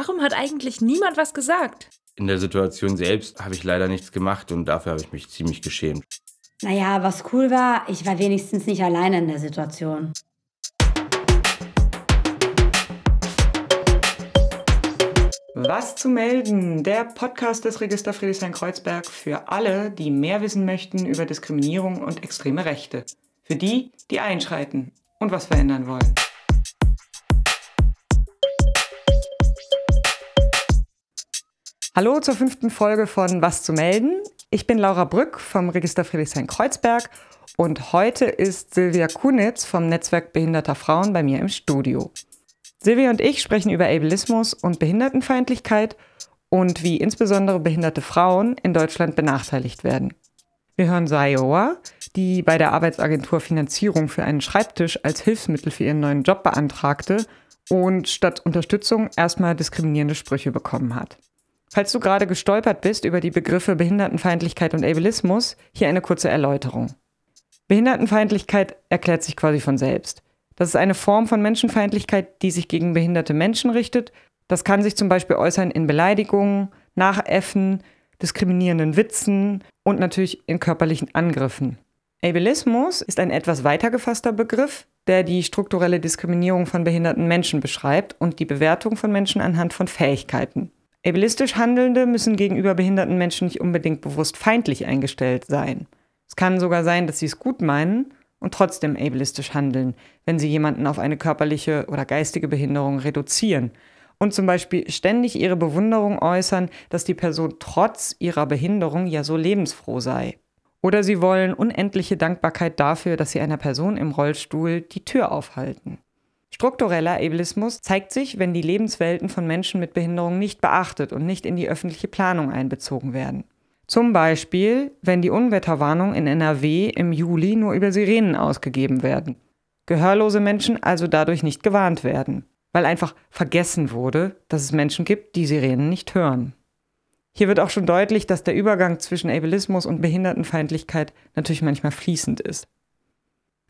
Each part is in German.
Warum hat eigentlich niemand was gesagt? In der Situation selbst habe ich leider nichts gemacht und dafür habe ich mich ziemlich geschämt. Naja, was cool war, ich war wenigstens nicht alleine in der Situation. Was zu melden? Der Podcast des Register Friedrichshain-Kreuzberg für alle, die mehr wissen möchten über Diskriminierung und extreme Rechte. Für die, die einschreiten und was verändern wollen. Hallo zur fünften Folge von Was zu melden. Ich bin Laura Brück vom Register Friedrichshain-Kreuzberg und heute ist Silvia Kunitz vom Netzwerk Behinderter Frauen bei mir im Studio. Silvia und ich sprechen über Ableismus und Behindertenfeindlichkeit und wie insbesondere behinderte Frauen in Deutschland benachteiligt werden. Wir hören Saioa, die bei der Arbeitsagentur Finanzierung für einen Schreibtisch als Hilfsmittel für ihren neuen Job beantragte und statt Unterstützung erstmal diskriminierende Sprüche bekommen hat. Falls du gerade gestolpert bist über die Begriffe Behindertenfeindlichkeit und Ableismus, hier eine kurze Erläuterung. Behindertenfeindlichkeit erklärt sich quasi von selbst. Das ist eine Form von Menschenfeindlichkeit, die sich gegen behinderte Menschen richtet. Das kann sich zum Beispiel äußern in Beleidigungen, Nachäffen, diskriminierenden Witzen und natürlich in körperlichen Angriffen. Ableismus ist ein etwas weiter gefasster Begriff, der die strukturelle Diskriminierung von behinderten Menschen beschreibt und die Bewertung von Menschen anhand von Fähigkeiten. Ableistisch Handelnde müssen gegenüber behinderten Menschen nicht unbedingt bewusst feindlich eingestellt sein. Es kann sogar sein, dass sie es gut meinen und trotzdem ableistisch handeln, wenn sie jemanden auf eine körperliche oder geistige Behinderung reduzieren und zum Beispiel ständig ihre Bewunderung äußern, dass die Person trotz ihrer Behinderung ja so lebensfroh sei. Oder sie wollen unendliche Dankbarkeit dafür, dass sie einer Person im Rollstuhl die Tür aufhalten. Struktureller Ableismus zeigt sich, wenn die Lebenswelten von Menschen mit Behinderung nicht beachtet und nicht in die öffentliche Planung einbezogen werden. Zum Beispiel, wenn die Unwetterwarnungen in NRW im Juli nur über Sirenen ausgegeben werden. Gehörlose Menschen also dadurch nicht gewarnt werden, weil einfach vergessen wurde, dass es Menschen gibt, die Sirenen nicht hören. Hier wird auch schon deutlich, dass der Übergang zwischen Ableismus und Behindertenfeindlichkeit natürlich manchmal fließend ist.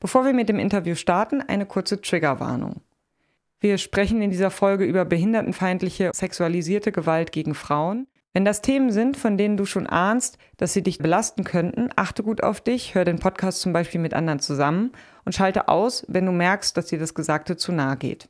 Bevor wir mit dem Interview starten, eine kurze Triggerwarnung. Wir sprechen in dieser Folge über behindertenfeindliche sexualisierte Gewalt gegen Frauen, wenn das Themen sind, von denen du schon ahnst, dass sie dich belasten könnten, achte gut auf dich, hör den Podcast zum Beispiel mit anderen zusammen und schalte aus, wenn du merkst, dass dir das Gesagte zu nahe geht.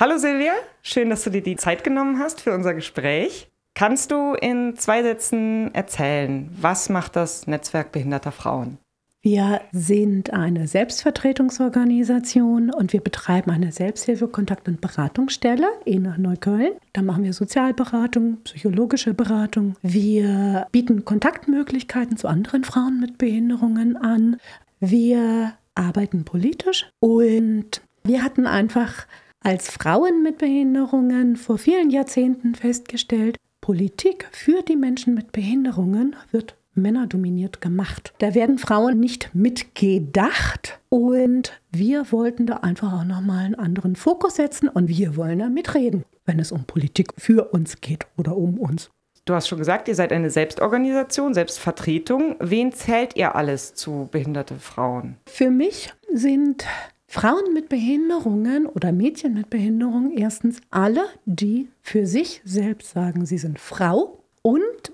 Hallo Silvia, schön, dass du dir die Zeit genommen hast für unser Gespräch. Kannst du in zwei Sätzen erzählen, was macht das Netzwerk behinderter Frauen? Wir sind eine Selbstvertretungsorganisation und wir betreiben eine Selbsthilfe-, Kontakt- und Beratungsstelle in Neukölln. Da machen wir Sozialberatung, psychologische Beratung. Wir bieten Kontaktmöglichkeiten zu anderen Frauen mit Behinderungen an. Wir arbeiten politisch und wir hatten einfach als Frauen mit Behinderungen vor vielen Jahrzehnten festgestellt, Politik für die Menschen mit Behinderungen wird männerdominiert gemacht. Da werden Frauen nicht mitgedacht und wir wollten da einfach auch nochmal einen anderen Fokus setzen und wir wollen da mitreden, wenn es um Politik für uns geht oder um uns. Du hast schon gesagt, ihr seid eine Selbstorganisation, Selbstvertretung. Wen zählt ihr alles zu behinderte Frauen? Für mich sind Frauen mit Behinderungen oder Mädchen mit Behinderungen erstens alle, die für sich selbst sagen, sie sind Frau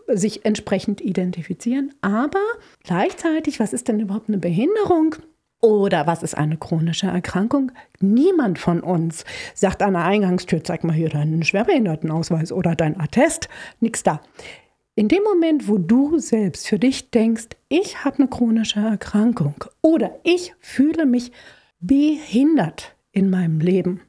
sich entsprechend identifizieren. Aber gleichzeitig, was ist denn überhaupt eine Behinderung? Oder was ist eine chronische Erkrankung? Niemand von uns sagt an der Eingangstür, zeig mal hier deinen Schwerbehindertenausweis oder dein Attest. Nix da. In dem Moment, wo du selbst für dich denkst, ich habe eine chronische Erkrankung oder ich fühle mich behindert in meinem Leben,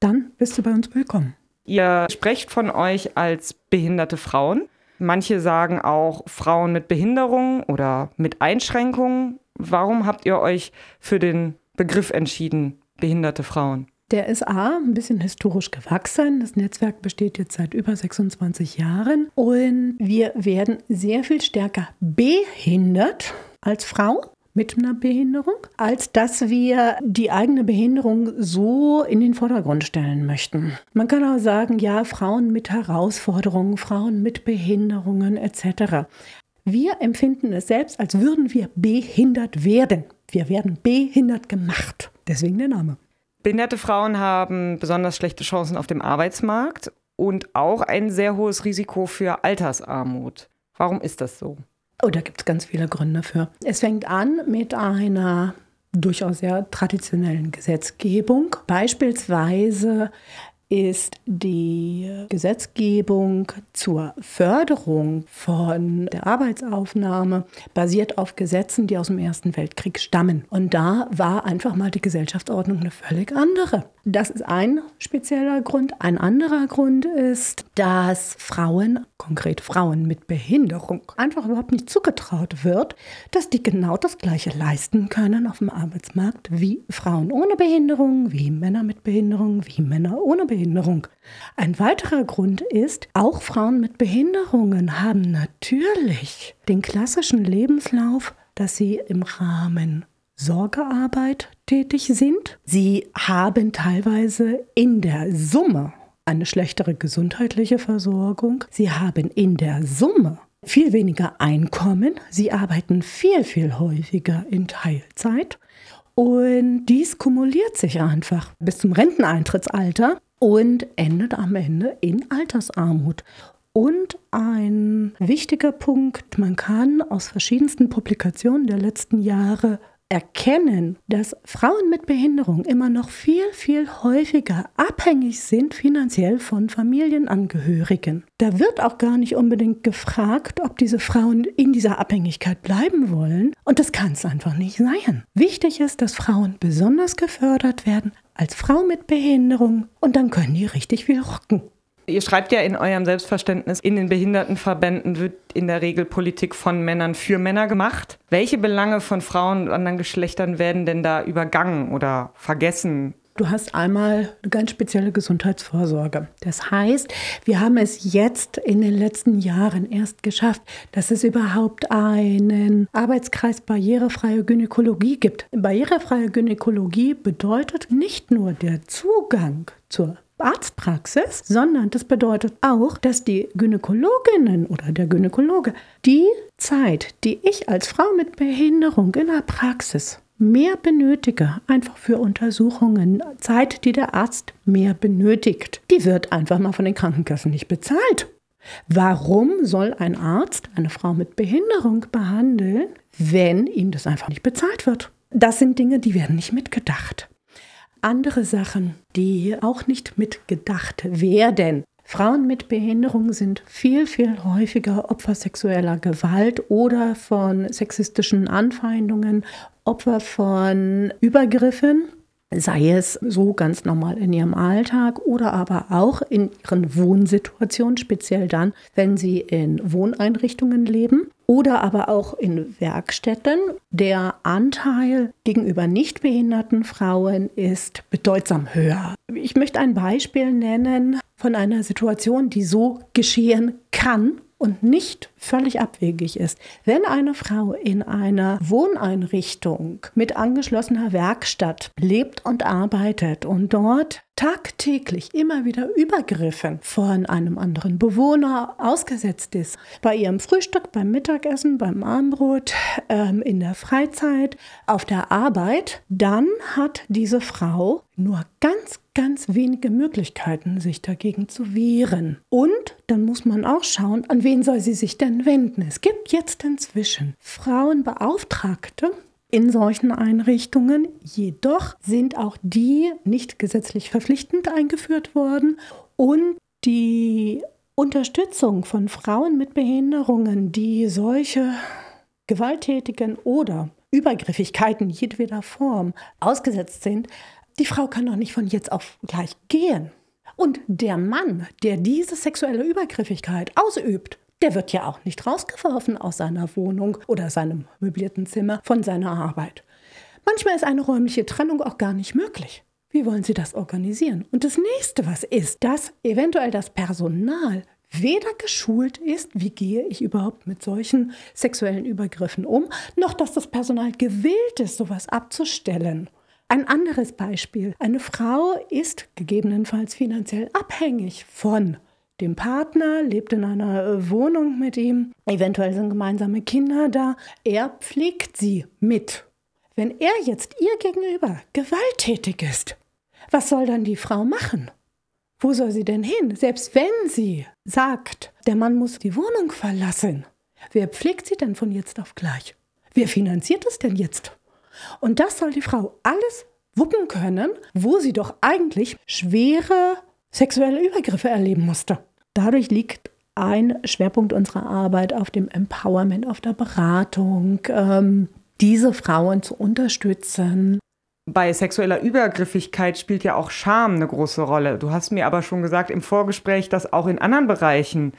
dann bist du bei uns willkommen. Ihr sprecht von euch als behinderte Frauen. Manche sagen auch Frauen mit Behinderung oder mit Einschränkungen. Warum habt ihr euch für den Begriff entschieden, behinderte Frauen? Der ist A, ein bisschen historisch gewachsen. Das Netzwerk besteht jetzt seit über 26 Jahren und wir werden sehr viel stärker behindert als Frau mit einer Behinderung, als dass wir die eigene Behinderung so in den Vordergrund stellen möchten. Man kann auch sagen, ja, Frauen mit Herausforderungen, Frauen mit Behinderungen etc. Wir empfinden es selbst, als würden wir behindert werden. Wir werden behindert gemacht. Deswegen der Name. Behinderte Frauen haben besonders schlechte Chancen auf dem Arbeitsmarkt und auch ein sehr hohes Risiko für Altersarmut. Warum ist das so? Oh, da gibt es ganz viele Gründe für. Es fängt an mit einer durchaus sehr traditionellen Gesetzgebung. Beispielsweise ist die Gesetzgebung zur Förderung von der Arbeitsaufnahme basiert auf Gesetzen, die aus dem Ersten Weltkrieg stammen. Und da war einfach mal die Gesellschaftsordnung eine völlig andere. Das ist ein spezieller Grund. Ein anderer Grund ist, dass Frauen, konkret Frauen mit Behinderung, einfach überhaupt nicht zugetraut wird, dass die genau das Gleiche leisten können auf dem Arbeitsmarkt wie Frauen ohne Behinderung, wie Männer mit Behinderung, wie Männer ohne Behinderung. Ein weiterer Grund ist, auch Frauen mit Behinderungen haben natürlich den klassischen Lebenslauf, dass sie im Rahmen Sorgearbeit tätig sind. Sie haben teilweise in der Summe eine schlechtere gesundheitliche Versorgung. Sie haben in der Summe viel weniger Einkommen. Sie arbeiten viel, viel häufiger in Teilzeit. Und dies kumuliert sich einfach bis zum Renteneintrittsalter und endet am Ende in Altersarmut. Und ein wichtiger Punkt, man kann aus verschiedensten Publikationen der letzten Jahre erkennen, dass Frauen mit Behinderung immer noch viel, viel häufiger abhängig sind finanziell von Familienangehörigen. Da wird auch gar nicht unbedingt gefragt, ob diese Frauen in dieser Abhängigkeit bleiben wollen. Und das kann es einfach nicht sein. Wichtig ist, dass Frauen besonders gefördert werden als Frau mit Behinderung und dann können die richtig viel rocken. Ihr schreibt ja in eurem Selbstverständnis, in den Behindertenverbänden wird in der Regel Politik von Männern für Männer gemacht. Welche Belange von Frauen und anderen Geschlechtern werden denn da übergangen oder vergessen? Du hast einmal eine ganz spezielle Gesundheitsvorsorge. Das heißt, wir haben es jetzt in den letzten Jahren erst geschafft, dass es überhaupt einen Arbeitskreis barrierefreie Gynäkologie gibt. Barrierefreie Gynäkologie bedeutet nicht nur der Zugang zur Arztpraxis, sondern das bedeutet auch, dass die Gynäkologinnen oder der Gynäkologe die Zeit, die ich als Frau mit Behinderung in der Praxis mehr benötige, einfach für Untersuchungen, Zeit, die der Arzt mehr benötigt, die wird einfach mal von den Krankenkassen nicht bezahlt. Warum soll ein Arzt eine Frau mit Behinderung behandeln, wenn ihm das einfach nicht bezahlt wird? Das sind Dinge, die werden nicht mitgedacht andere Sachen, die auch nicht mitgedacht werden. Frauen mit Behinderung sind viel, viel häufiger Opfer sexueller Gewalt oder von sexistischen Anfeindungen, Opfer von Übergriffen, sei es so ganz normal in ihrem Alltag oder aber auch in ihren Wohnsituationen, speziell dann, wenn sie in Wohneinrichtungen leben oder aber auch in Werkstätten. Der Anteil gegenüber nicht behinderten Frauen ist bedeutsam höher. Ich möchte ein Beispiel nennen von einer Situation, die so geschehen kann und nicht völlig abwegig ist. Wenn eine Frau in einer Wohneinrichtung mit angeschlossener Werkstatt lebt und arbeitet und dort tagtäglich immer wieder Übergriffen von einem anderen Bewohner ausgesetzt ist, bei ihrem Frühstück, beim Mittagessen, beim Armbrot, ähm, in der Freizeit, auf der Arbeit, dann hat diese Frau nur ganz, ganz wenige Möglichkeiten, sich dagegen zu wehren. Und dann muss man auch schauen, an wen soll sie sich denn wenden. Es gibt jetzt inzwischen Frauenbeauftragte, in solchen Einrichtungen. Jedoch sind auch die nicht gesetzlich verpflichtend eingeführt worden und die Unterstützung von Frauen mit Behinderungen, die solche gewalttätigen oder Übergriffigkeiten jedweder Form ausgesetzt sind, die Frau kann doch nicht von jetzt auf gleich gehen. Und der Mann, der diese sexuelle Übergriffigkeit ausübt, der wird ja auch nicht rausgeworfen aus seiner Wohnung oder seinem möblierten Zimmer von seiner Arbeit. Manchmal ist eine räumliche Trennung auch gar nicht möglich. Wie wollen Sie das organisieren? Und das nächste, was ist, dass eventuell das Personal weder geschult ist, wie gehe ich überhaupt mit solchen sexuellen Übergriffen um, noch dass das Personal gewillt ist, sowas abzustellen. Ein anderes Beispiel. Eine Frau ist gegebenenfalls finanziell abhängig von dem Partner, lebt in einer äh, Wohnung mit ihm, eventuell sind gemeinsame Kinder da. Er pflegt sie mit. Wenn er jetzt ihr gegenüber gewalttätig ist, was soll dann die Frau machen? Wo soll sie denn hin? Selbst wenn sie sagt, der Mann muss die Wohnung verlassen, wer pflegt sie denn von jetzt auf gleich? Wer finanziert es denn jetzt? Und das soll die Frau alles wuppen können, wo sie doch eigentlich schwere sexuelle Übergriffe erleben musste. Dadurch liegt ein Schwerpunkt unserer Arbeit auf dem Empowerment, auf der Beratung, ähm, diese Frauen zu unterstützen. Bei sexueller Übergriffigkeit spielt ja auch Scham eine große Rolle. Du hast mir aber schon gesagt im Vorgespräch, dass auch in anderen Bereichen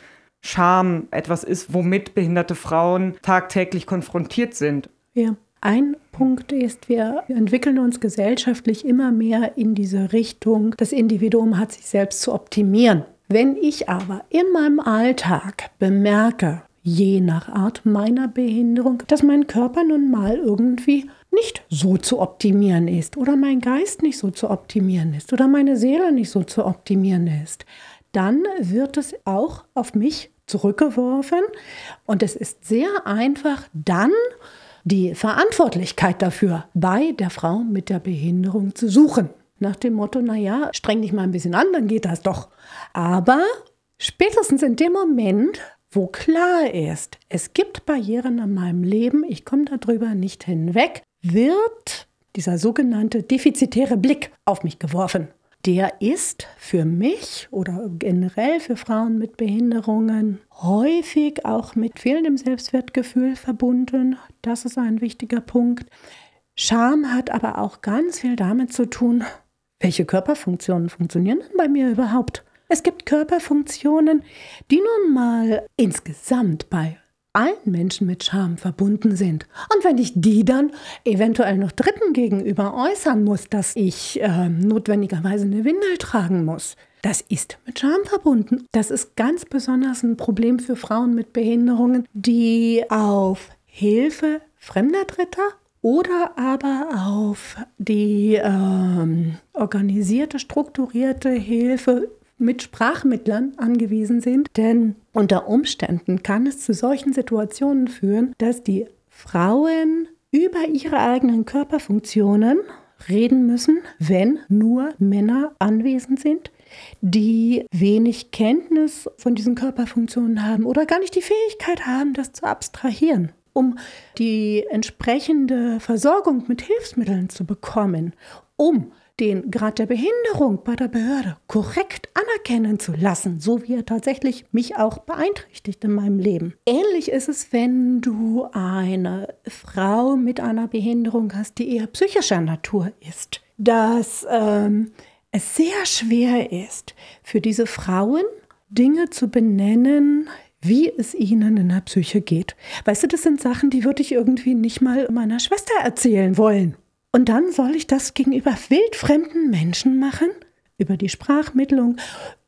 Scham etwas ist, womit behinderte Frauen tagtäglich konfrontiert sind. Ja. Ein Punkt ist, wir entwickeln uns gesellschaftlich immer mehr in diese Richtung, das Individuum hat sich selbst zu optimieren. Wenn ich aber in meinem Alltag bemerke, je nach Art meiner Behinderung, dass mein Körper nun mal irgendwie nicht so zu optimieren ist oder mein Geist nicht so zu optimieren ist oder meine Seele nicht so zu optimieren ist, dann wird es auch auf mich zurückgeworfen und es ist sehr einfach dann die Verantwortlichkeit dafür bei der Frau mit der Behinderung zu suchen. Nach dem Motto, naja, streng dich mal ein bisschen an, dann geht das doch. Aber spätestens in dem Moment, wo klar ist, es gibt Barrieren in meinem Leben, ich komme darüber nicht hinweg, wird dieser sogenannte defizitäre Blick auf mich geworfen. Der ist für mich oder generell für Frauen mit Behinderungen häufig auch mit fehlendem Selbstwertgefühl verbunden. Das ist ein wichtiger Punkt. Scham hat aber auch ganz viel damit zu tun, welche Körperfunktionen funktionieren denn bei mir überhaupt? Es gibt Körperfunktionen, die nun mal insgesamt bei allen Menschen mit Scham verbunden sind. Und wenn ich die dann eventuell noch Dritten gegenüber äußern muss, dass ich äh, notwendigerweise eine Windel tragen muss, das ist mit Scham verbunden. Das ist ganz besonders ein Problem für Frauen mit Behinderungen, die auf Hilfe fremder Dritter oder aber auf die ähm, organisierte, strukturierte Hilfe mit Sprachmittlern angewiesen sind. Denn unter Umständen kann es zu solchen Situationen führen, dass die Frauen über ihre eigenen Körperfunktionen reden müssen, wenn nur Männer anwesend sind, die wenig Kenntnis von diesen Körperfunktionen haben oder gar nicht die Fähigkeit haben, das zu abstrahieren. Um die entsprechende Versorgung mit Hilfsmitteln zu bekommen, um den Grad der Behinderung bei der Behörde korrekt anerkennen zu lassen, so wie er tatsächlich mich auch beeinträchtigt in meinem Leben. Ähnlich ist es, wenn du eine Frau mit einer Behinderung hast, die eher psychischer Natur ist, dass ähm, es sehr schwer ist, für diese Frauen Dinge zu benennen, wie es ihnen in der Psyche geht. Weißt du, das sind Sachen, die würde ich irgendwie nicht mal meiner Schwester erzählen wollen. Und dann soll ich das gegenüber wildfremden Menschen machen? Über die Sprachmittlung,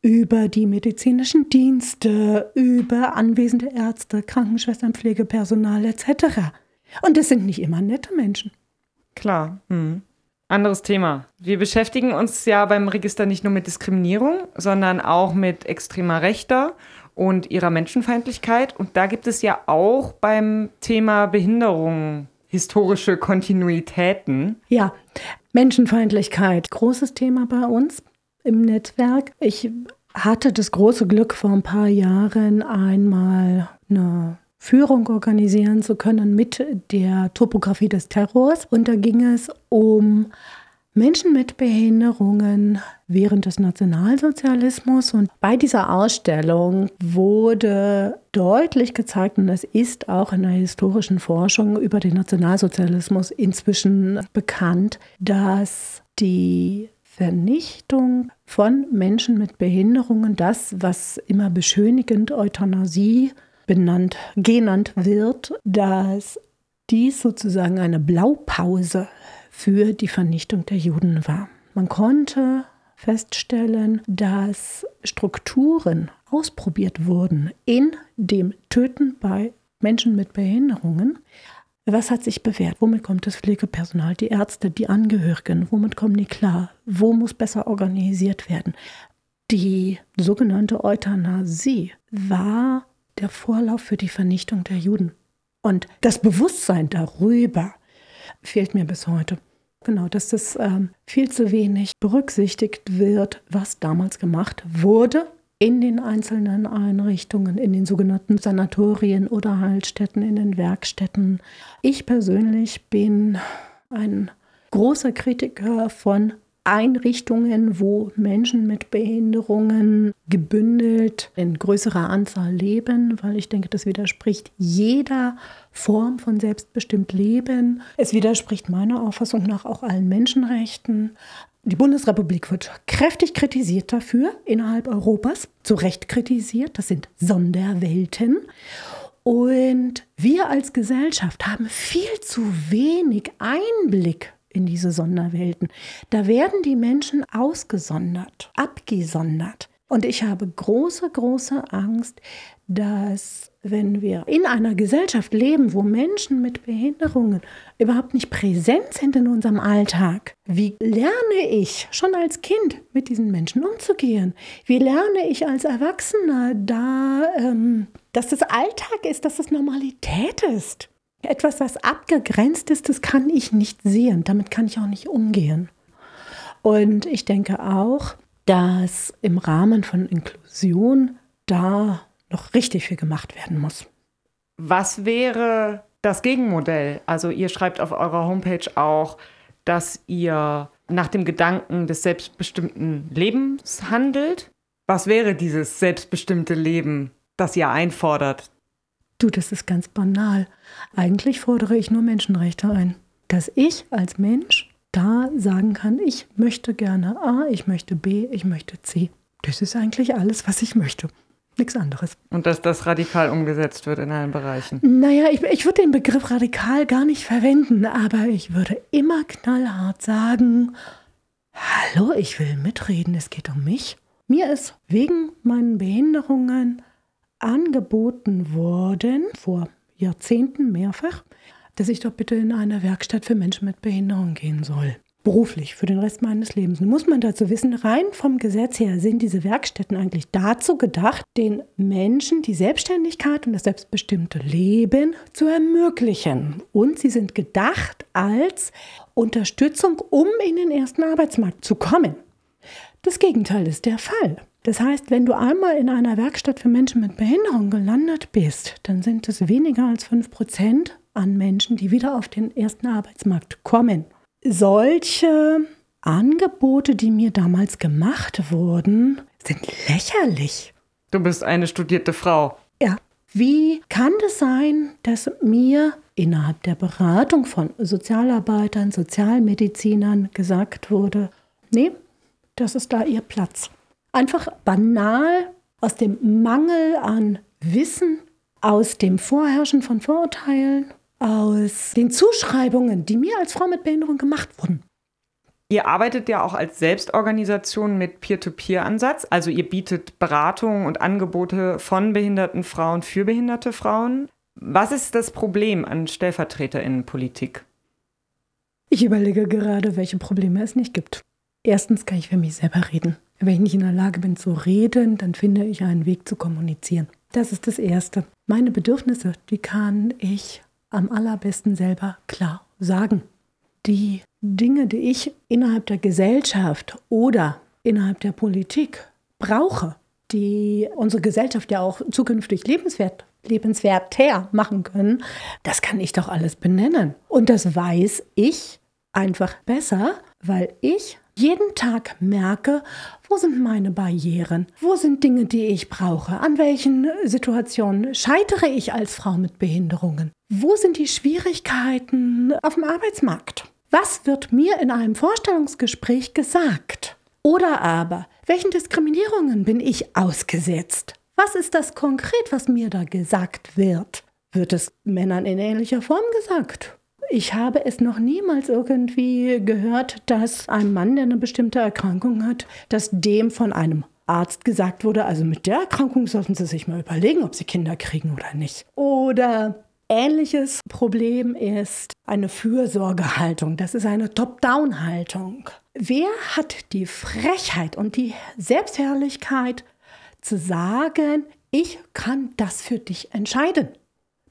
über die medizinischen Dienste, über anwesende Ärzte, Krankenschwestern, Pflegepersonal etc. Und es sind nicht immer nette Menschen. Klar. Hm. Anderes Thema. Wir beschäftigen uns ja beim Register nicht nur mit Diskriminierung, sondern auch mit extremer Rechter und ihrer Menschenfeindlichkeit. Und da gibt es ja auch beim Thema Behinderung historische Kontinuitäten. Ja, Menschenfeindlichkeit, großes Thema bei uns im Netzwerk. Ich hatte das große Glück, vor ein paar Jahren einmal eine Führung organisieren zu können mit der Topografie des Terrors. Und da ging es um Menschen mit Behinderungen während des Nationalsozialismus. Und bei dieser Ausstellung wurde deutlich gezeigt, und es ist auch in der historischen Forschung über den Nationalsozialismus inzwischen bekannt, dass die Vernichtung von Menschen mit Behinderungen, das, was immer beschönigend Euthanasie benannt, genannt wird, dass dies sozusagen eine Blaupause für die Vernichtung der Juden war. Man konnte feststellen, dass Strukturen ausprobiert wurden in dem Töten bei Menschen mit Behinderungen. Was hat sich bewährt? Womit kommt das Pflegepersonal, die Ärzte, die Angehörigen? Womit kommen die klar? Wo muss besser organisiert werden? Die sogenannte Euthanasie war der Vorlauf für die Vernichtung der Juden. Und das Bewusstsein darüber fehlt mir bis heute. Genau, dass das ähm, viel zu wenig berücksichtigt wird, was damals gemacht wurde in den einzelnen Einrichtungen, in den sogenannten Sanatorien oder Heilstätten, in den Werkstätten. Ich persönlich bin ein großer Kritiker von Einrichtungen, wo Menschen mit Behinderungen gebündelt in größerer Anzahl leben, weil ich denke, das widerspricht jeder Form von selbstbestimmt Leben. Es widerspricht meiner Auffassung nach auch allen Menschenrechten. Die Bundesrepublik wird kräftig kritisiert dafür innerhalb Europas, zu Recht kritisiert. Das sind Sonderwelten. Und wir als Gesellschaft haben viel zu wenig Einblick in diese Sonderwelten. Da werden die Menschen ausgesondert, abgesondert. Und ich habe große, große Angst, dass wenn wir in einer Gesellschaft leben, wo Menschen mit Behinderungen überhaupt nicht präsent sind in unserem Alltag, wie lerne ich schon als Kind mit diesen Menschen umzugehen? Wie lerne ich als Erwachsener da, ähm, dass das Alltag ist, dass das Normalität ist? Etwas, was abgegrenzt ist, das kann ich nicht sehen. Damit kann ich auch nicht umgehen. Und ich denke auch, dass im Rahmen von Inklusion da noch richtig viel gemacht werden muss. Was wäre das Gegenmodell? Also ihr schreibt auf eurer Homepage auch, dass ihr nach dem Gedanken des selbstbestimmten Lebens handelt. Was wäre dieses selbstbestimmte Leben, das ihr einfordert? Du, das ist ganz banal. Eigentlich fordere ich nur Menschenrechte ein. Dass ich als Mensch da sagen kann, ich möchte gerne A, ich möchte B, ich möchte C. Das ist eigentlich alles, was ich möchte. Nichts anderes. Und dass das radikal umgesetzt wird in allen Bereichen. Naja, ich, ich würde den Begriff radikal gar nicht verwenden, aber ich würde immer knallhart sagen, hallo, ich will mitreden, es geht um mich. Mir ist wegen meinen Behinderungen angeboten worden, vor Jahrzehnten mehrfach, dass ich doch bitte in eine Werkstatt für Menschen mit Behinderung gehen soll. Beruflich, für den Rest meines Lebens. Nun muss man dazu wissen, rein vom Gesetz her sind diese Werkstätten eigentlich dazu gedacht, den Menschen die Selbstständigkeit und das selbstbestimmte Leben zu ermöglichen. Und sie sind gedacht als Unterstützung, um in den ersten Arbeitsmarkt zu kommen. Das Gegenteil ist der Fall. Das heißt, wenn du einmal in einer Werkstatt für Menschen mit Behinderung gelandet bist, dann sind es weniger als 5% an Menschen, die wieder auf den ersten Arbeitsmarkt kommen. Solche Angebote, die mir damals gemacht wurden, sind lächerlich. Du bist eine studierte Frau. Ja. Wie kann es sein, dass mir innerhalb der Beratung von Sozialarbeitern, Sozialmedizinern gesagt wurde, nee, das ist da ihr Platz einfach banal aus dem Mangel an Wissen, aus dem Vorherrschen von Vorurteilen, aus den Zuschreibungen, die mir als Frau mit Behinderung gemacht wurden. Ihr arbeitet ja auch als Selbstorganisation mit Peer-to-Peer-Ansatz. Also ihr bietet Beratungen und Angebote von behinderten Frauen für behinderte Frauen. Was ist das Problem an Stellvertreterinnenpolitik? Ich überlege gerade, welche Probleme es nicht gibt. Erstens kann ich für mich selber reden. Wenn ich nicht in der Lage bin zu reden, dann finde ich einen Weg zu kommunizieren. Das ist das Erste. Meine Bedürfnisse, die kann ich am allerbesten selber klar sagen. Die Dinge, die ich innerhalb der Gesellschaft oder innerhalb der Politik brauche, die unsere Gesellschaft ja auch zukünftig lebenswert, lebenswerter machen können, das kann ich doch alles benennen. Und das weiß ich einfach besser, weil ich jeden Tag merke, wo sind meine Barrieren, wo sind Dinge, die ich brauche, an welchen Situationen scheitere ich als Frau mit Behinderungen, wo sind die Schwierigkeiten auf dem Arbeitsmarkt, was wird mir in einem Vorstellungsgespräch gesagt oder aber, welchen Diskriminierungen bin ich ausgesetzt, was ist das konkret, was mir da gesagt wird. Wird es Männern in ähnlicher Form gesagt? Ich habe es noch niemals irgendwie gehört, dass ein Mann, der eine bestimmte Erkrankung hat, dass dem von einem Arzt gesagt wurde, also mit der Erkrankung sollten Sie sich mal überlegen, ob Sie Kinder kriegen oder nicht. Oder ähnliches Problem ist eine Fürsorgehaltung. Das ist eine Top-Down-Haltung. Wer hat die Frechheit und die Selbstherrlichkeit zu sagen, ich kann das für dich entscheiden?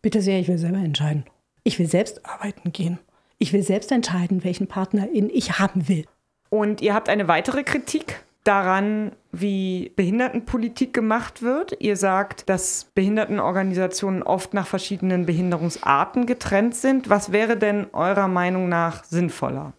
Bitte sehr, ich will selber entscheiden. Ich will selbst arbeiten gehen. Ich will selbst entscheiden, welchen Partnerin ich haben will. Und ihr habt eine weitere Kritik daran, wie Behindertenpolitik gemacht wird. Ihr sagt, dass Behindertenorganisationen oft nach verschiedenen Behinderungsarten getrennt sind. Was wäre denn eurer Meinung nach sinnvoller?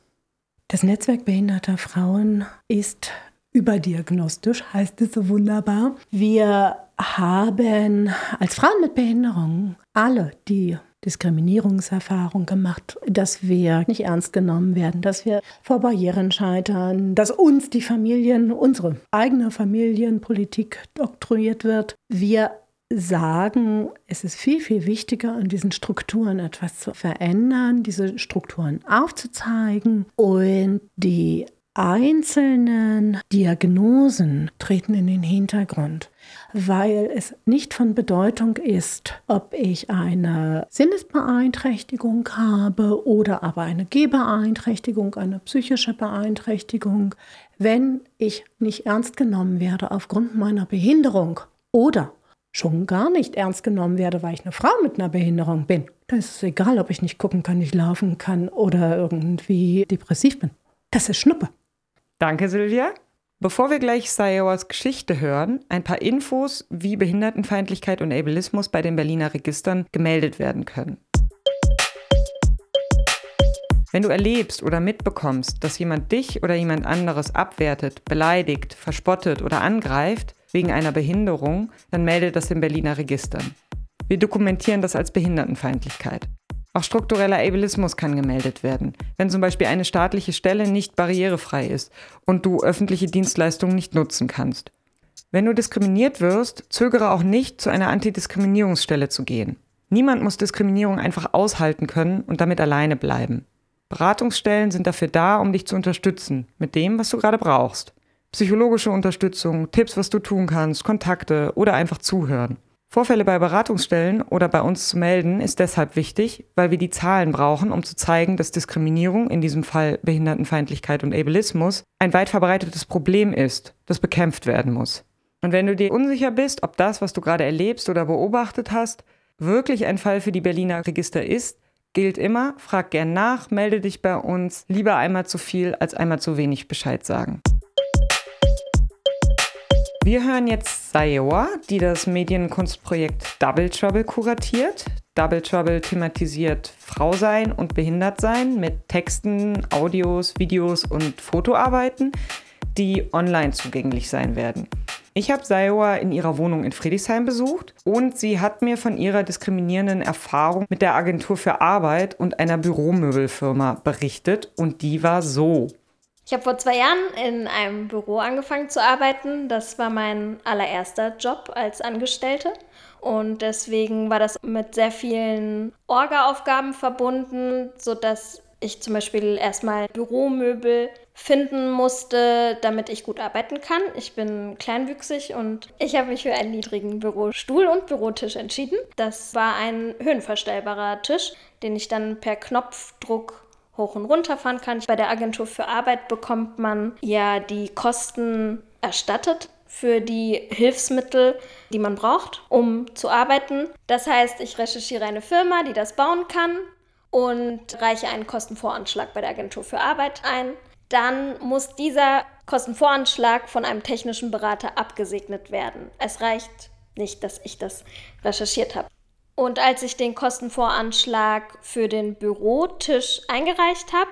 Das Netzwerk behinderter Frauen ist überdiagnostisch, heißt es so wunderbar. Wir haben als Frauen mit Behinderung alle die Diskriminierungserfahrung gemacht, dass wir nicht ernst genommen werden, dass wir vor Barrieren scheitern, dass uns die Familien, unsere eigene Familienpolitik oktroyiert wird. Wir sagen, es ist viel, viel wichtiger, an diesen Strukturen etwas zu verändern, diese Strukturen aufzuzeigen und die einzelnen Diagnosen treten in den Hintergrund, weil es nicht von Bedeutung ist, ob ich eine Sinnesbeeinträchtigung habe oder aber eine Gehbeeinträchtigung, eine psychische Beeinträchtigung. Wenn ich nicht ernst genommen werde aufgrund meiner Behinderung oder schon gar nicht ernst genommen werde, weil ich eine Frau mit einer Behinderung bin, dann ist es egal, ob ich nicht gucken kann, nicht laufen kann oder irgendwie depressiv bin. Das ist Schnuppe. Danke, Silvia. Bevor wir gleich Sayowas Geschichte hören, ein paar Infos, wie Behindertenfeindlichkeit und Ableismus bei den Berliner Registern gemeldet werden können. Wenn du erlebst oder mitbekommst, dass jemand dich oder jemand anderes abwertet, beleidigt, verspottet oder angreift wegen einer Behinderung, dann melde das den Berliner Registern. Wir dokumentieren das als Behindertenfeindlichkeit. Auch struktureller Ableismus kann gemeldet werden, wenn zum Beispiel eine staatliche Stelle nicht barrierefrei ist und du öffentliche Dienstleistungen nicht nutzen kannst. Wenn du diskriminiert wirst, zögere auch nicht, zu einer Antidiskriminierungsstelle zu gehen. Niemand muss Diskriminierung einfach aushalten können und damit alleine bleiben. Beratungsstellen sind dafür da, um dich zu unterstützen, mit dem, was du gerade brauchst. Psychologische Unterstützung, Tipps, was du tun kannst, Kontakte oder einfach zuhören. Vorfälle bei Beratungsstellen oder bei uns zu melden ist deshalb wichtig, weil wir die Zahlen brauchen, um zu zeigen, dass Diskriminierung, in diesem Fall Behindertenfeindlichkeit und Ableismus, ein weit verbreitetes Problem ist, das bekämpft werden muss. Und wenn du dir unsicher bist, ob das, was du gerade erlebst oder beobachtet hast, wirklich ein Fall für die Berliner Register ist, gilt immer, frag gern nach, melde dich bei uns, lieber einmal zu viel als einmal zu wenig Bescheid sagen. Wir hören jetzt Sayoa, die das Medienkunstprojekt Double Trouble kuratiert. Double Trouble thematisiert Frau sein und behindert sein mit Texten, Audios, Videos und Fotoarbeiten, die online zugänglich sein werden. Ich habe Sayoa in ihrer Wohnung in Friedrichshain besucht und sie hat mir von ihrer diskriminierenden Erfahrung mit der Agentur für Arbeit und einer Büromöbelfirma berichtet und die war so. Ich habe vor zwei Jahren in einem Büro angefangen zu arbeiten. Das war mein allererster Job als Angestellte. Und deswegen war das mit sehr vielen Orga-Aufgaben verbunden, sodass ich zum Beispiel erstmal Büromöbel finden musste, damit ich gut arbeiten kann. Ich bin kleinwüchsig und ich habe mich für einen niedrigen Bürostuhl und Bürotisch entschieden. Das war ein höhenverstellbarer Tisch, den ich dann per Knopfdruck hoch und runter fahren kann. Bei der Agentur für Arbeit bekommt man ja die Kosten erstattet für die Hilfsmittel, die man braucht, um zu arbeiten. Das heißt, ich recherchiere eine Firma, die das bauen kann und reiche einen Kostenvoranschlag bei der Agentur für Arbeit ein. Dann muss dieser Kostenvoranschlag von einem technischen Berater abgesegnet werden. Es reicht nicht, dass ich das recherchiert habe. Und als ich den Kostenvoranschlag für den Bürotisch eingereicht habe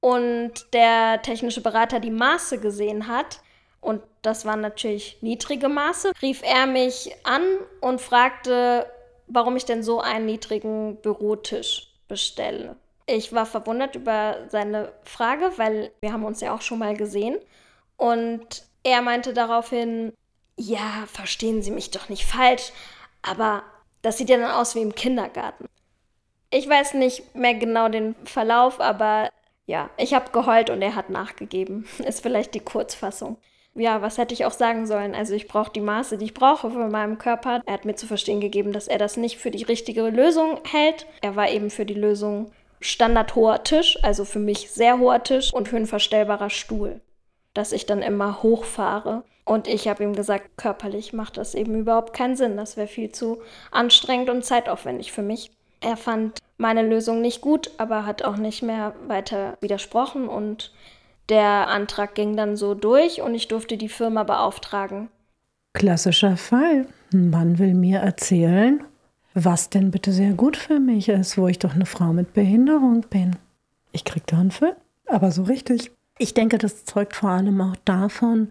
und der technische Berater die Maße gesehen hat, und das waren natürlich niedrige Maße, rief er mich an und fragte, warum ich denn so einen niedrigen Bürotisch bestelle. Ich war verwundert über seine Frage, weil wir haben uns ja auch schon mal gesehen. Und er meinte daraufhin, ja, verstehen Sie mich doch nicht falsch, aber das sieht ja dann aus wie im Kindergarten. Ich weiß nicht mehr genau den Verlauf, aber ja, ich habe geheult und er hat nachgegeben. Ist vielleicht die Kurzfassung. Ja, was hätte ich auch sagen sollen? Also ich brauche die Maße, die ich brauche für meinen Körper. Er hat mir zu verstehen gegeben, dass er das nicht für die richtige Lösung hält. Er war eben für die Lösung Standard hoher Tisch, also für mich sehr hoher Tisch und höhenverstellbarer Stuhl, dass ich dann immer hochfahre. Und ich habe ihm gesagt, körperlich macht das eben überhaupt keinen Sinn. Das wäre viel zu anstrengend und zeitaufwendig für mich. Er fand meine Lösung nicht gut, aber hat auch nicht mehr weiter widersprochen und der Antrag ging dann so durch und ich durfte die Firma beauftragen. Klassischer Fall. Ein Mann will mir erzählen, was denn bitte sehr gut für mich ist, wo ich doch eine Frau mit Behinderung bin. Ich krieg da einen Film, aber so richtig. Ich denke, das zeugt vor allem auch davon,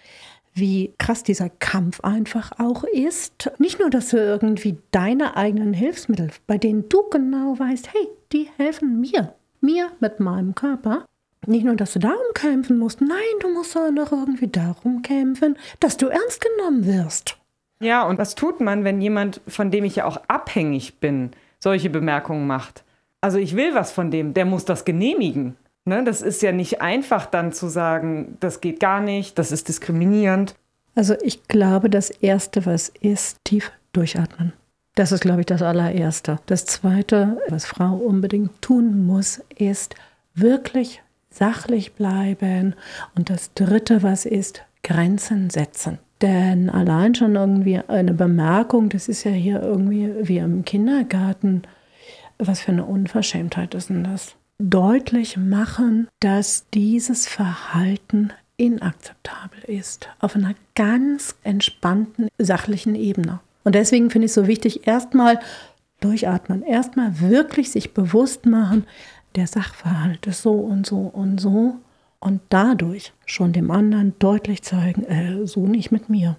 wie krass dieser Kampf einfach auch ist. Nicht nur, dass du irgendwie deine eigenen Hilfsmittel, bei denen du genau weißt, hey, die helfen mir, mir mit meinem Körper. Nicht nur, dass du darum kämpfen musst, nein, du musst auch noch irgendwie darum kämpfen, dass du ernst genommen wirst. Ja, und was tut man, wenn jemand, von dem ich ja auch abhängig bin, solche Bemerkungen macht? Also ich will was von dem, der muss das genehmigen. Ne, das ist ja nicht einfach dann zu sagen, das geht gar nicht, das ist diskriminierend. Also ich glaube, das Erste, was ist, tief durchatmen. Das ist, glaube ich, das allererste. Das Zweite, was Frau unbedingt tun muss, ist wirklich sachlich bleiben. Und das Dritte, was ist, Grenzen setzen. Denn allein schon irgendwie eine Bemerkung, das ist ja hier irgendwie wie im Kindergarten, was für eine Unverschämtheit ist denn das? Deutlich machen, dass dieses Verhalten inakzeptabel ist, auf einer ganz entspannten, sachlichen Ebene. Und deswegen finde ich es so wichtig, erstmal durchatmen, erstmal wirklich sich bewusst machen, der Sachverhalt ist so und so und so und dadurch schon dem anderen deutlich zeigen, äh, so nicht mit mir.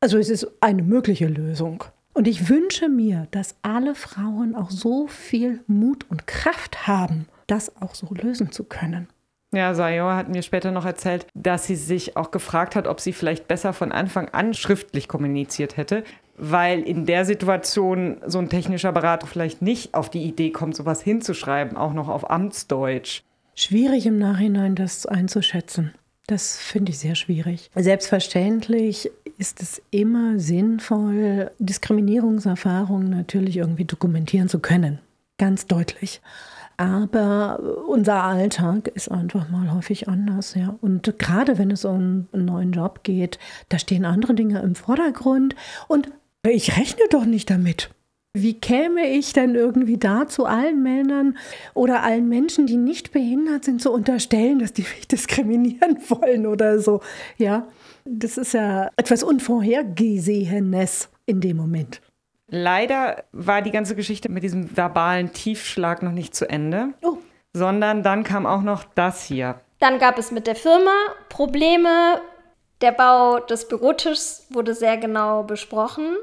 Also es ist eine mögliche Lösung. Und ich wünsche mir, dass alle Frauen auch so viel Mut und Kraft haben, das auch so lösen zu können. Ja, Sayo hat mir später noch erzählt, dass sie sich auch gefragt hat, ob sie vielleicht besser von Anfang an schriftlich kommuniziert hätte, weil in der Situation so ein technischer Berater vielleicht nicht auf die Idee kommt, sowas hinzuschreiben, auch noch auf Amtsdeutsch. Schwierig im Nachhinein das einzuschätzen. Das finde ich sehr schwierig. Selbstverständlich ist es immer sinnvoll, Diskriminierungserfahrungen natürlich irgendwie dokumentieren zu können. Ganz deutlich. Aber unser Alltag ist einfach mal häufig anders, ja. Und gerade wenn es um einen neuen Job geht, da stehen andere Dinge im Vordergrund und ich rechne doch nicht damit. Wie käme ich denn irgendwie dazu, allen Männern oder allen Menschen, die nicht behindert sind, zu unterstellen, dass die mich diskriminieren wollen oder so? Ja, das ist ja etwas Unvorhergesehenes in dem Moment. Leider war die ganze Geschichte mit diesem verbalen Tiefschlag noch nicht zu Ende, oh. sondern dann kam auch noch das hier. Dann gab es mit der Firma Probleme. Der Bau des Bürotischs wurde sehr genau besprochen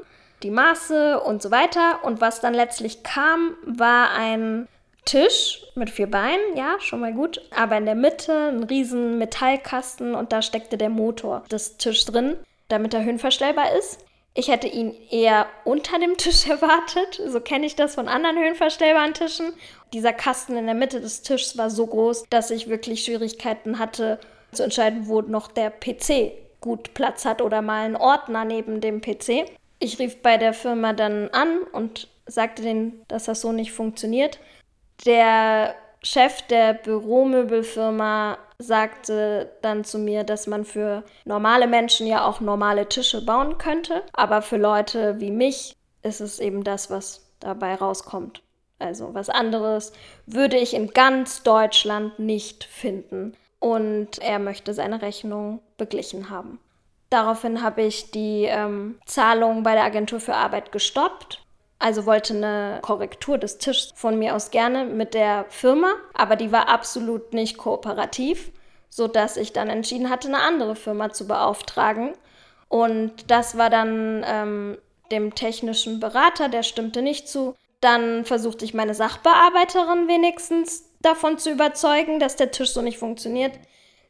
die Maße und so weiter. Und was dann letztlich kam, war ein Tisch mit vier Beinen, ja, schon mal gut. Aber in der Mitte ein riesen Metallkasten und da steckte der Motor des Tisches drin, damit er höhenverstellbar ist. Ich hätte ihn eher unter dem Tisch erwartet. So kenne ich das von anderen höhenverstellbaren Tischen. Dieser Kasten in der Mitte des Tisches war so groß, dass ich wirklich Schwierigkeiten hatte zu entscheiden, wo noch der PC gut Platz hat oder mal ein Ordner neben dem PC. Ich rief bei der Firma dann an und sagte denen, dass das so nicht funktioniert. Der Chef der Büromöbelfirma sagte dann zu mir, dass man für normale Menschen ja auch normale Tische bauen könnte, aber für Leute wie mich ist es eben das, was dabei rauskommt. Also was anderes würde ich in ganz Deutschland nicht finden. Und er möchte seine Rechnung beglichen haben. Daraufhin habe ich die ähm, Zahlung bei der Agentur für Arbeit gestoppt. Also wollte eine Korrektur des Tisches von mir aus gerne mit der Firma, aber die war absolut nicht kooperativ, sodass ich dann entschieden hatte, eine andere Firma zu beauftragen. Und das war dann ähm, dem technischen Berater, der stimmte nicht zu. Dann versuchte ich meine Sachbearbeiterin wenigstens davon zu überzeugen, dass der Tisch so nicht funktioniert.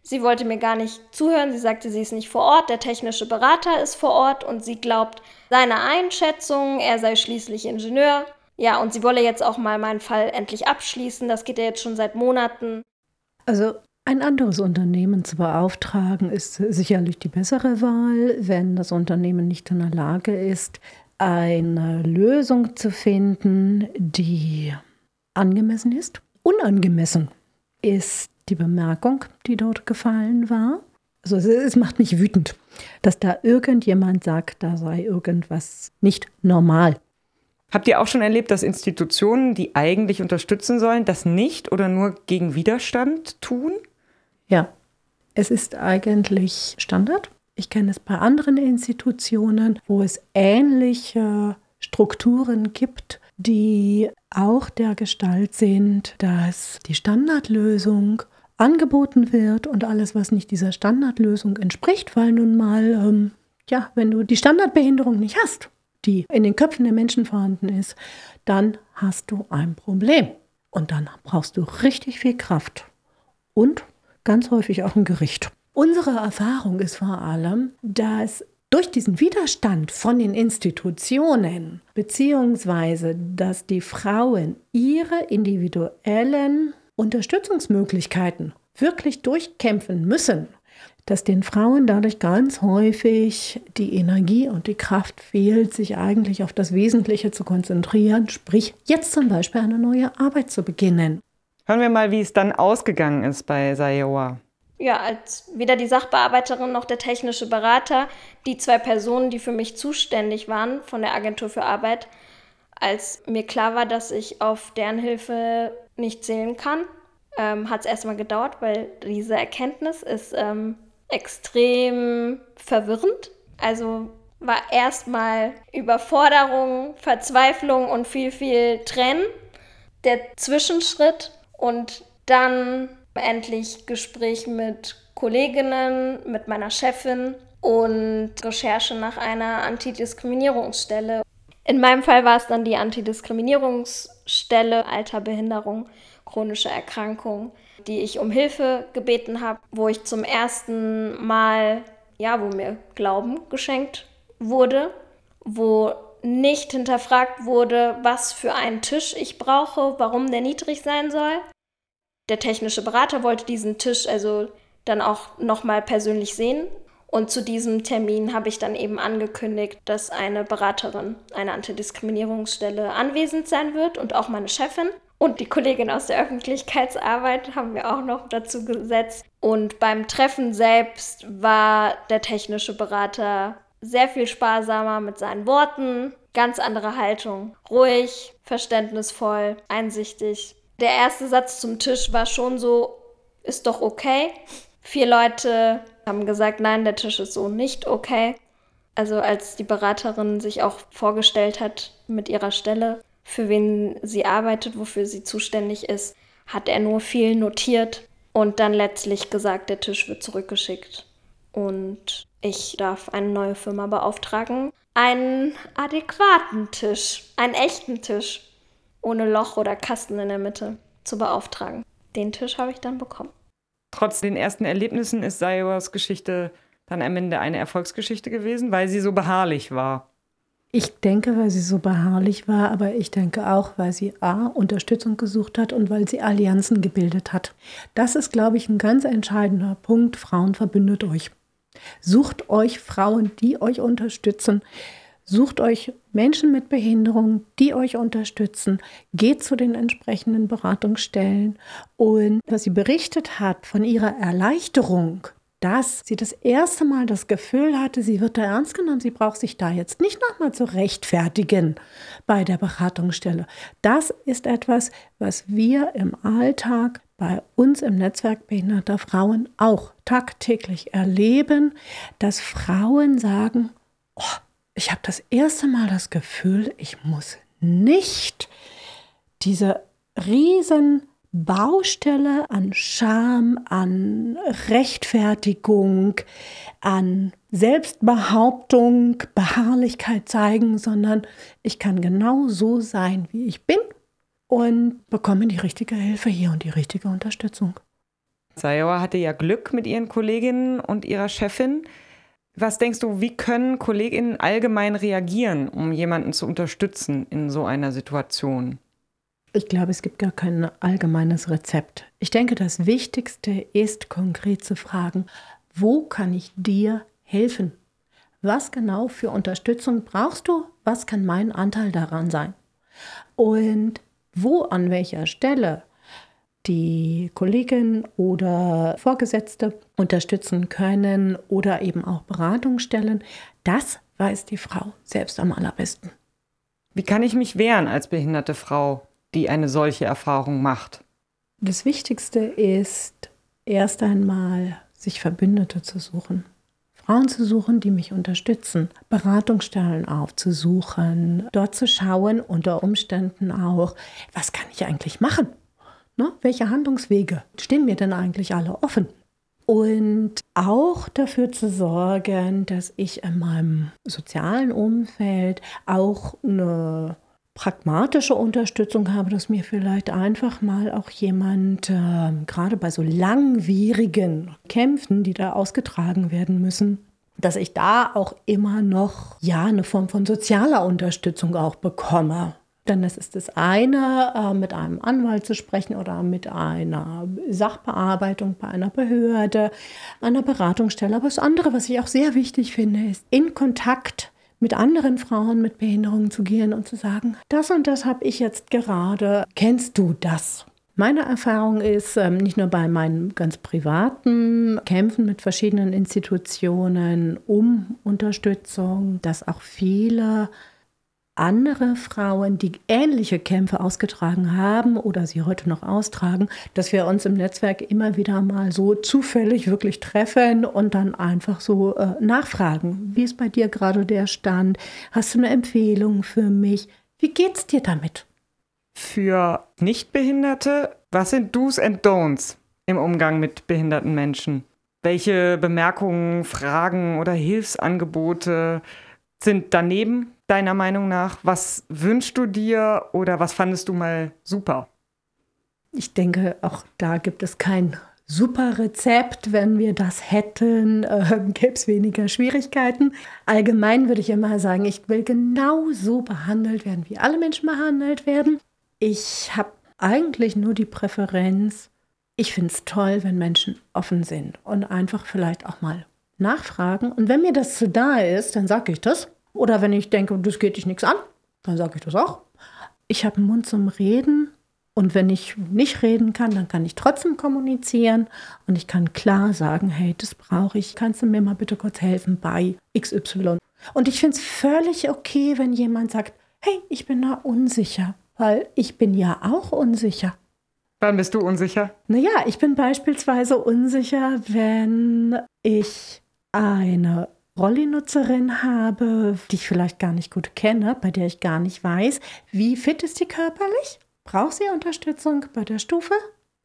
Sie wollte mir gar nicht zuhören. Sie sagte, sie ist nicht vor Ort. Der technische Berater ist vor Ort und sie glaubt seine Einschätzung. Er sei schließlich Ingenieur. Ja, und sie wolle jetzt auch mal meinen Fall endlich abschließen. Das geht ja jetzt schon seit Monaten. Also ein anderes Unternehmen zu beauftragen ist sicherlich die bessere Wahl, wenn das Unternehmen nicht in der Lage ist, eine Lösung zu finden, die angemessen ist. Unangemessen ist die Bemerkung, die dort gefallen war. Also es, es macht mich wütend, dass da irgendjemand sagt, da sei irgendwas nicht normal. Habt ihr auch schon erlebt, dass Institutionen, die eigentlich unterstützen sollen, das nicht oder nur gegen Widerstand tun? Ja, es ist eigentlich Standard. Ich kenne es bei anderen Institutionen, wo es ähnliche Strukturen gibt, die auch der Gestalt sind, dass die Standardlösung angeboten wird und alles, was nicht dieser Standardlösung entspricht, weil nun mal, ähm, ja, wenn du die Standardbehinderung nicht hast, die in den Köpfen der Menschen vorhanden ist, dann hast du ein Problem. Und dann brauchst du richtig viel Kraft und ganz häufig auch ein Gericht. Unsere Erfahrung ist vor allem, dass durch diesen Widerstand von den Institutionen, beziehungsweise dass die Frauen ihre individuellen Unterstützungsmöglichkeiten wirklich durchkämpfen müssen, dass den Frauen dadurch ganz häufig die Energie und die Kraft fehlt, sich eigentlich auf das Wesentliche zu konzentrieren, sprich jetzt zum Beispiel eine neue Arbeit zu beginnen. Hören wir mal, wie es dann ausgegangen ist bei Sayoa. Ja, als weder die Sachbearbeiterin noch der technische Berater, die zwei Personen, die für mich zuständig waren von der Agentur für Arbeit, als mir klar war, dass ich auf deren Hilfe nicht zählen kann, ähm, hat es erstmal gedauert, weil diese Erkenntnis ist ähm, extrem verwirrend. Also war erstmal Überforderung, Verzweiflung und viel, viel Tränen. Der Zwischenschritt und dann endlich Gespräch mit Kolleginnen, mit meiner Chefin und Recherche nach einer Antidiskriminierungsstelle. In meinem Fall war es dann die Antidiskriminierungsstelle Alter, Behinderung, chronische Erkrankung, die ich um Hilfe gebeten habe, wo ich zum ersten Mal, ja, wo mir Glauben geschenkt wurde, wo nicht hinterfragt wurde, was für einen Tisch ich brauche, warum der niedrig sein soll. Der technische Berater wollte diesen Tisch also dann auch nochmal persönlich sehen. Und zu diesem Termin habe ich dann eben angekündigt, dass eine Beraterin einer Antidiskriminierungsstelle anwesend sein wird und auch meine Chefin. Und die Kollegin aus der Öffentlichkeitsarbeit haben wir auch noch dazu gesetzt. Und beim Treffen selbst war der technische Berater sehr viel sparsamer mit seinen Worten, ganz andere Haltung, ruhig, verständnisvoll, einsichtig. Der erste Satz zum Tisch war schon so, ist doch okay. Vier Leute haben gesagt, nein, der Tisch ist so nicht okay. Also als die Beraterin sich auch vorgestellt hat mit ihrer Stelle, für wen sie arbeitet, wofür sie zuständig ist, hat er nur viel notiert und dann letztlich gesagt, der Tisch wird zurückgeschickt. Und ich darf eine neue Firma beauftragen, einen adäquaten Tisch, einen echten Tisch, ohne Loch oder Kasten in der Mitte, zu beauftragen. Den Tisch habe ich dann bekommen. Trotz den ersten Erlebnissen ist Sayoas Geschichte dann am Ende eine Erfolgsgeschichte gewesen, weil sie so beharrlich war. Ich denke, weil sie so beharrlich war, aber ich denke auch, weil sie A, Unterstützung gesucht hat und weil sie Allianzen gebildet hat. Das ist, glaube ich, ein ganz entscheidender Punkt. Frauen verbündet euch. Sucht euch Frauen, die euch unterstützen. Sucht euch Menschen mit Behinderung, die euch unterstützen. Geht zu den entsprechenden Beratungsstellen. Und was sie berichtet hat von ihrer Erleichterung, dass sie das erste Mal das Gefühl hatte, sie wird da ernst genommen, sie braucht sich da jetzt nicht nochmal zu rechtfertigen bei der Beratungsstelle. Das ist etwas, was wir im Alltag bei uns im Netzwerk behinderter Frauen auch tagtäglich erleben, dass Frauen sagen, oh, ich habe das erste Mal das Gefühl, ich muss nicht diese riesen Baustelle an Scham, an Rechtfertigung, an Selbstbehauptung, Beharrlichkeit zeigen, sondern ich kann genau so sein, wie ich bin und bekomme die richtige Hilfe hier und die richtige Unterstützung. Sayoa hatte ja Glück mit ihren Kolleginnen und ihrer Chefin. Was denkst du, wie können Kolleginnen allgemein reagieren, um jemanden zu unterstützen in so einer Situation? Ich glaube, es gibt gar kein allgemeines Rezept. Ich denke, das Wichtigste ist konkret zu fragen, wo kann ich dir helfen? Was genau für Unterstützung brauchst du? Was kann mein Anteil daran sein? Und wo an welcher Stelle die Kollegin oder Vorgesetzte unterstützen können oder eben auch Beratungsstellen, das weiß die Frau selbst am allerbesten. Wie kann ich mich wehren als behinderte Frau, die eine solche Erfahrung macht? Das Wichtigste ist erst einmal, sich Verbündete zu suchen. Frauen zu suchen, die mich unterstützen, Beratungsstellen aufzusuchen, dort zu schauen, unter Umständen auch, was kann ich eigentlich machen? Ne? Welche Handlungswege stehen mir denn eigentlich alle offen? Und auch dafür zu sorgen, dass ich in meinem sozialen Umfeld auch eine pragmatische Unterstützung habe, dass mir vielleicht einfach mal auch jemand, äh, gerade bei so langwierigen Kämpfen, die da ausgetragen werden müssen, dass ich da auch immer noch ja eine Form von sozialer Unterstützung auch bekomme. Denn es ist das eine, äh, mit einem Anwalt zu sprechen oder mit einer Sachbearbeitung bei einer Behörde, einer Beratungsstelle. Aber das andere, was ich auch sehr wichtig finde, ist in Kontakt mit anderen Frauen mit Behinderungen zu gehen und zu sagen, das und das habe ich jetzt gerade, kennst du das? Meine Erfahrung ist, ähm, nicht nur bei meinen ganz privaten Kämpfen mit verschiedenen Institutionen um Unterstützung, dass auch viele andere Frauen, die ähnliche Kämpfe ausgetragen haben oder sie heute noch austragen, dass wir uns im Netzwerk immer wieder mal so zufällig wirklich treffen und dann einfach so äh, nachfragen. Wie ist bei dir gerade der Stand? Hast du eine Empfehlung für mich? Wie geht's dir damit? Für Nichtbehinderte, was sind Do's and Don'ts im Umgang mit behinderten Menschen? Welche Bemerkungen, Fragen oder Hilfsangebote sind daneben deiner Meinung nach? Was wünschst du dir oder was fandest du mal super? Ich denke, auch da gibt es kein super Rezept. Wenn wir das hätten, äh, gäbe es weniger Schwierigkeiten. Allgemein würde ich immer sagen, ich will genau so behandelt werden, wie alle Menschen behandelt werden. Ich habe eigentlich nur die Präferenz, ich finde es toll, wenn Menschen offen sind und einfach vielleicht auch mal nachfragen. Und wenn mir das zu da ist, dann sage ich das. Oder wenn ich denke, das geht dich nichts an, dann sage ich das auch. Ich habe einen Mund zum Reden und wenn ich nicht reden kann, dann kann ich trotzdem kommunizieren und ich kann klar sagen, hey, das brauche ich, kannst du mir mal bitte kurz helfen bei XY. Und ich finde es völlig okay, wenn jemand sagt, hey, ich bin da unsicher, weil ich bin ja auch unsicher. Wann bist du unsicher? Naja, ich bin beispielsweise unsicher, wenn ich eine Rolli-Nutzerin habe, die ich vielleicht gar nicht gut kenne, bei der ich gar nicht weiß, wie fit ist sie körperlich? Braucht sie Unterstützung bei der Stufe?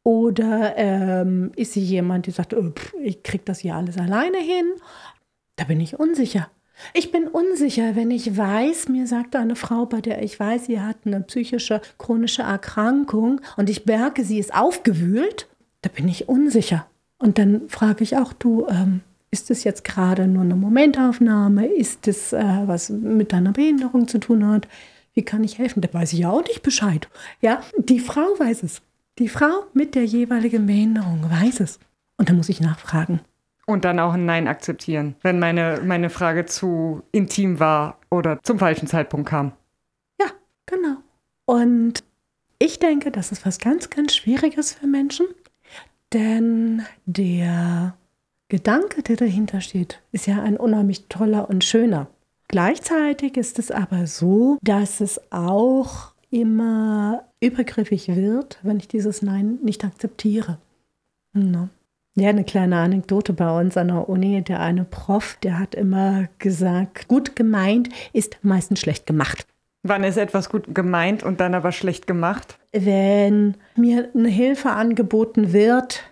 Oder ähm, ist sie jemand, die sagt, oh, pff, ich kriege das hier alles alleine hin? Da bin ich unsicher. Ich bin unsicher, wenn ich weiß, mir sagt eine Frau, bei der ich weiß, sie hat eine psychische chronische Erkrankung und ich merke, sie ist aufgewühlt, da bin ich unsicher. Und dann frage ich auch, du, ähm, ist es jetzt gerade nur eine Momentaufnahme? Ist es äh, was mit deiner Behinderung zu tun hat? Wie kann ich helfen? Da weiß ich ja auch nicht Bescheid. Ja, die Frau weiß es. Die Frau mit der jeweiligen Behinderung weiß es. Und da muss ich nachfragen. Und dann auch ein Nein akzeptieren, wenn meine, meine Frage zu intim war oder zum falschen Zeitpunkt kam. Ja, genau. Und ich denke, das ist was ganz, ganz Schwieriges für Menschen, denn der Gedanke, der dahinter steht, ist ja ein unheimlich toller und schöner. Gleichzeitig ist es aber so, dass es auch immer übergriffig wird, wenn ich dieses Nein nicht akzeptiere. No. Ja, eine kleine Anekdote bei uns an der Uni. Der eine Prof, der hat immer gesagt, gut gemeint ist meistens schlecht gemacht. Wann ist etwas gut gemeint und dann aber schlecht gemacht? Wenn mir eine Hilfe angeboten wird,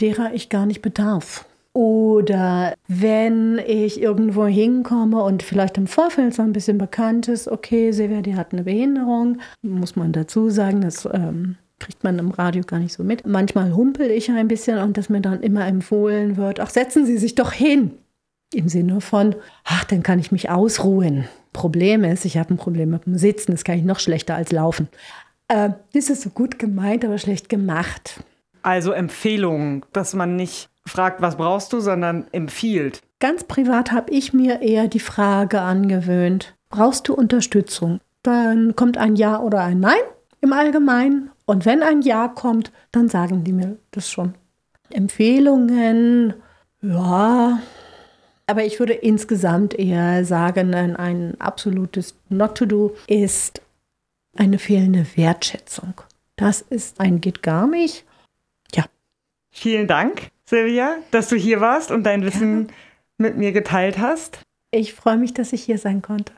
derer ich gar nicht bedarf. Oder wenn ich irgendwo hinkomme und vielleicht im Vorfeld so ein bisschen bekannt ist, okay, Silvia, die hat eine Behinderung, muss man dazu sagen, das ähm, kriegt man im Radio gar nicht so mit. Manchmal humpel ich ein bisschen und dass mir dann immer empfohlen wird, ach, setzen Sie sich doch hin. Im Sinne von, ach, dann kann ich mich ausruhen. Problem ist, ich habe ein Problem mit dem Sitzen, das kann ich noch schlechter als laufen. Äh, das ist so gut gemeint, aber schlecht gemacht. Also Empfehlungen, dass man nicht fragt, was brauchst du, sondern empfiehlt. Ganz privat habe ich mir eher die Frage angewöhnt, brauchst du Unterstützung? Dann kommt ein Ja oder ein Nein im Allgemeinen. Und wenn ein Ja kommt, dann sagen die mir das schon. Empfehlungen, ja, aber ich würde insgesamt eher sagen, ein, absolutes Not-to-Do ist Eine fehlende Wertschätzung. Das ist ein geht gar nicht. Ja. Vielen Dank, Silvia, dass du hier warst und dein Wissen mit mir geteilt hast. Ich freue mich, dass ich hier sein konnte.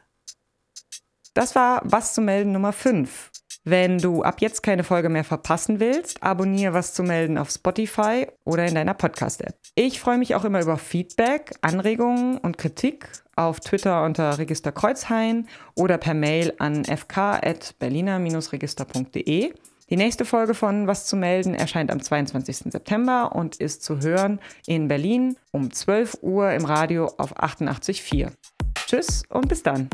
Das war Was zu melden Nummer 5. Wenn du ab jetzt keine Folge mehr verpassen willst, abonniere was zu melden auf Spotify oder in deiner Podcast-App. Ich freue mich auch immer über Feedback, Anregungen und Kritik auf Twitter unter Register Kreuzhain oder per Mail an fk.berliner-register.de. Die nächste Folge von Was zu melden erscheint am 22. September und ist zu hören in Berlin um 12 Uhr im Radio auf 88.4. Tschüss und bis dann.